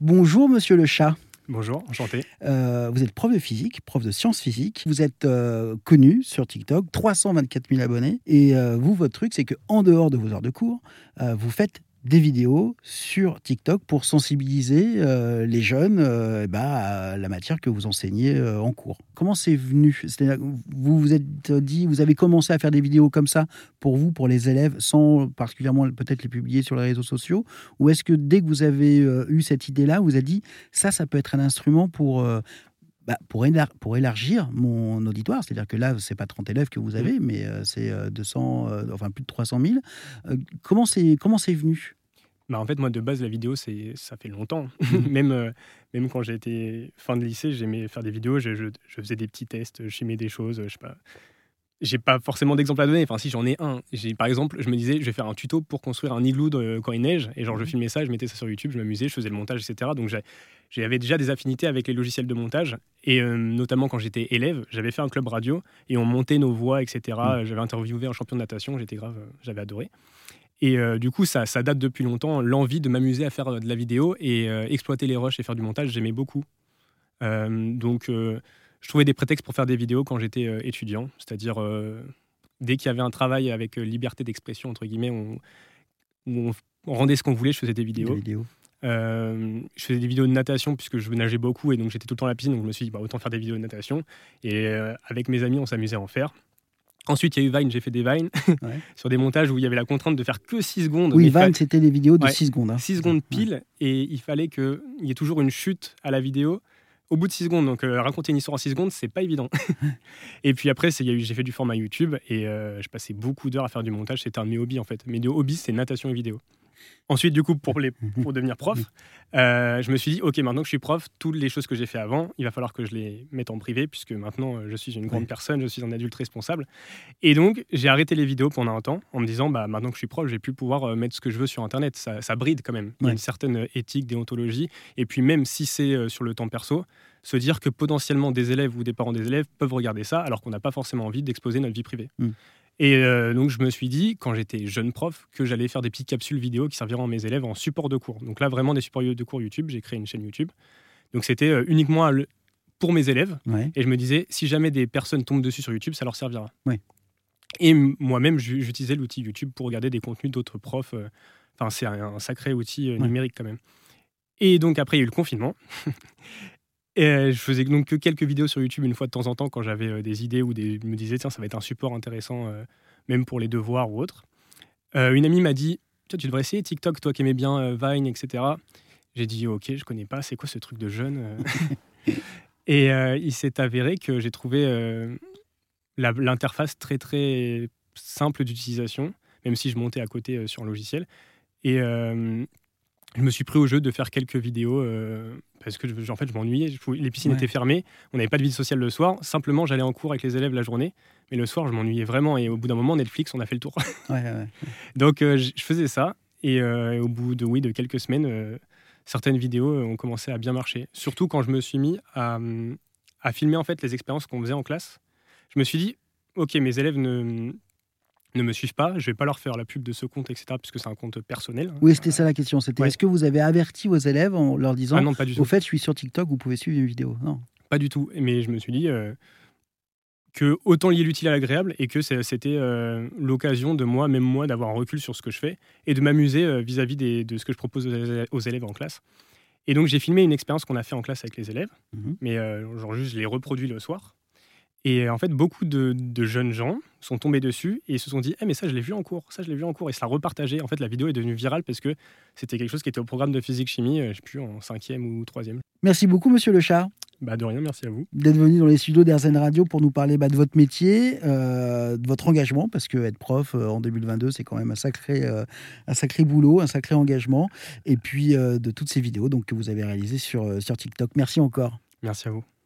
Bonjour, monsieur le chat. Bonjour, enchanté. Euh, vous êtes prof de physique, prof de sciences physiques. Vous êtes euh, connu sur TikTok, 324 000 abonnés. Et euh, vous, votre truc, c'est que en dehors de vos heures de cours, vous faites des vidéos sur TikTok pour sensibiliser euh, les jeunes euh, ben, à la matière que vous enseignez euh, en cours. Comment c'est venu? Vous vous êtes dit, vous avez commencé à faire des vidéos comme ça pour vous, pour les élèves, sans particulièrement peut-être les publier sur les réseaux sociaux? Ou est-ce que dès que vous avez eu cette idée-là, vous avez dit, ça, ça peut être un instrument pour... bah, pour, élar- pour élargir mon auditoire, c'est-à-dire que là, c'est pas 30 élèves que vous avez, mais euh, c'est euh, 200, euh, enfin plus de 300 000. Euh, comment c'est comment c'est venu? Bah, en fait, moi, de base, la vidéo, c'est, ça fait longtemps. même, euh, même quand j'étais fin de lycée, j'aimais faire des vidéos. Je, je- je faisais des petits tests, je filmais des choses. Je sais pas. J'ai pas forcément d'exemple à donner. Enfin, si j'en ai un. J'ai, par exemple, je me disais, je vais faire un tuto pour construire un igloo de- quand il neige. Et genre, je filmais ça, je mettais ça sur YouTube, je m'amusais, je faisais le montage, etc. Donc, j'avais déjà des affinités avec les logiciels de montage. Et euh, notamment quand j'étais élève, j'avais fait un club radio et on montait nos voix, etc. J'avais interviewé un champion de natation, j'étais grave, euh, j'avais adoré. Et euh, du coup, ça, ça date depuis longtemps, l'envie de m'amuser à faire euh, de la vidéo et euh, exploiter les rushs et faire du montage, j'aimais beaucoup. Euh, donc, je trouvais des prétextes pour faire des vidéos quand j'étais étudiant, c'est-à-dire dès qu'il y avait un travail avec liberté d'expression, entre guillemets, on, où on, on rendait ce qu'on voulait, je faisais des vidéos. Des vidéos. Je faisais des vidéos de natation puisque je nageais beaucoup et donc j'étais tout le temps à la piscine, donc je me suis dit, bah, autant faire des vidéos de natation. Et avec mes amis, on s'amusait à en faire. Ensuite, il y a eu Vine, j'ai fait des Vines Ouais. sur des montages où il y avait la contrainte de faire que 6 secondes. Oui, fa- Van, c'était des vidéos de Ouais. 6 secondes. hein. 6 secondes Ouais. pile et il fallait qu'il y ait toujours une chute à la vidéo au bout de 6 secondes. Donc euh, raconter une histoire en 6 secondes, c'est pas évident. et puis après, c'est- il y a eu- j'ai fait du format YouTube et euh, je passais beaucoup d'heures à faire du montage. C'était un de mes hobbies en fait. Mes deux hobbies, c'est natation et vidéo. Ensuite, du coup, pour, les, pour devenir prof, euh, je me suis dit, OK, maintenant que je suis prof, toutes les choses que j'ai fait avant, il va falloir que je les mette en privé, puisque maintenant, euh, je suis une grande personne, je suis un adulte responsable. Et donc, j'ai arrêté les vidéos pendant un temps, en me disant, bah, maintenant que je suis prof, je vais plus pouvoir euh, mettre ce que je veux sur Internet. Ça, ça bride quand même. Il y a une certaine éthique, déontologie. Et puis, même si c'est sur le temps perso, se dire que potentiellement des élèves ou des parents des élèves peuvent regarder ça, alors qu'on n'a pas forcément envie d'exposer notre vie privée. Mm. Et euh, donc, je me suis dit, quand j'étais jeune prof, que j'allais faire des petites capsules vidéo qui serviront à mes élèves en support de cours. Donc là, vraiment des supports de cours YouTube. J'ai créé une chaîne YouTube. Donc, c'était euh, uniquement pour mes élèves. Ouais. Et je me disais, si jamais des personnes tombent dessus sur YouTube, ça leur servira. Ouais. Et moi-même, j'u- j'utilisais l'outil YouTube pour regarder des contenus d'autres profs. euh, Enfin, c'est un, sacré outil Ouais. numérique quand même. Et donc, après, il y a eu le confinement. Et euh, je faisais donc que quelques vidéos sur YouTube une fois de temps en temps quand j'avais euh, des idées ou des, je me disais, tiens, ça va être un support intéressant, euh, même pour les devoirs ou autres. Euh, une amie m'a dit, tu devrais essayer TikTok, toi qui aimais bien euh, Vine, etc. J'ai dit, ok, je connais pas, c'est quoi ce truc de jeune Et il s'est avéré que j'ai trouvé l'interface très très simple d'utilisation, même si je montais à côté sur un logiciel. Et je me suis pris au jeu de faire quelques vidéos euh, parce que je- en fait je m'ennuyais. Les piscines Ouais. étaient fermées, on n'avait pas de vie sociale le soir. Simplement, j'allais en cours avec les élèves la journée, mais le soir je m'ennuyais vraiment. Et au bout d'un moment, Netflix, on a fait le tour. Ouais, ouais. Donc euh, je faisais ça et, euh, au bout de oui de quelques semaines, certaines vidéos ont commencé à bien marcher. Surtout quand je me suis mis à, hum, à filmer en fait les expériences qu'on faisait en classe. Je me suis dit ok mes élèves ne ne me suivent pas, je vais pas leur faire la pub de ce compte etc puisque c'est un compte personnel. Oui, c'était ça la question. C'était Ouais. est-ce que vous avez averti vos élèves en leur disant Ah non pas du tout. Au fait, je suis sur TikTok, vous pouvez suivre une vidéo? Non. Pas du tout. Mais je me suis dit euh, que autant lier l'utile à l'agréable et que c'était euh, l'occasion de moi, même moi, d'avoir un recul sur ce que je fais et de m'amuser euh, vis-à-vis des- de ce que je propose aux élèves- en classe. Et donc j'ai filmé une expérience qu'on a fait en classe avec les élèves, Mhm. mais genre juste je l'ai reproduit le soir. Et en fait, beaucoup de, de jeunes gens sont tombés dessus et se sont dit Eh, mais ça, je l'ai vu en cours, ça, je l'ai vu en cours. Et ça a repartagé. En fait, la vidéo est devenue virale parce que c'était quelque chose qui était au programme de physique-chimie, euh, je sais plus, en cinquième ou troisième. Merci beaucoup, monsieur Le Chat, Bah, de rien, merci à vous. d'être venu dans les studios d'Airzen Radio pour nous parler bah, de votre métier, euh, de votre engagement, parce que être prof euh, en 2022, c'est quand même un sacré, euh, un sacré boulot, un sacré engagement, et puis de toutes ces vidéos donc, que vous avez réalisées sur, sur TikTok. Merci encore. Merci à vous.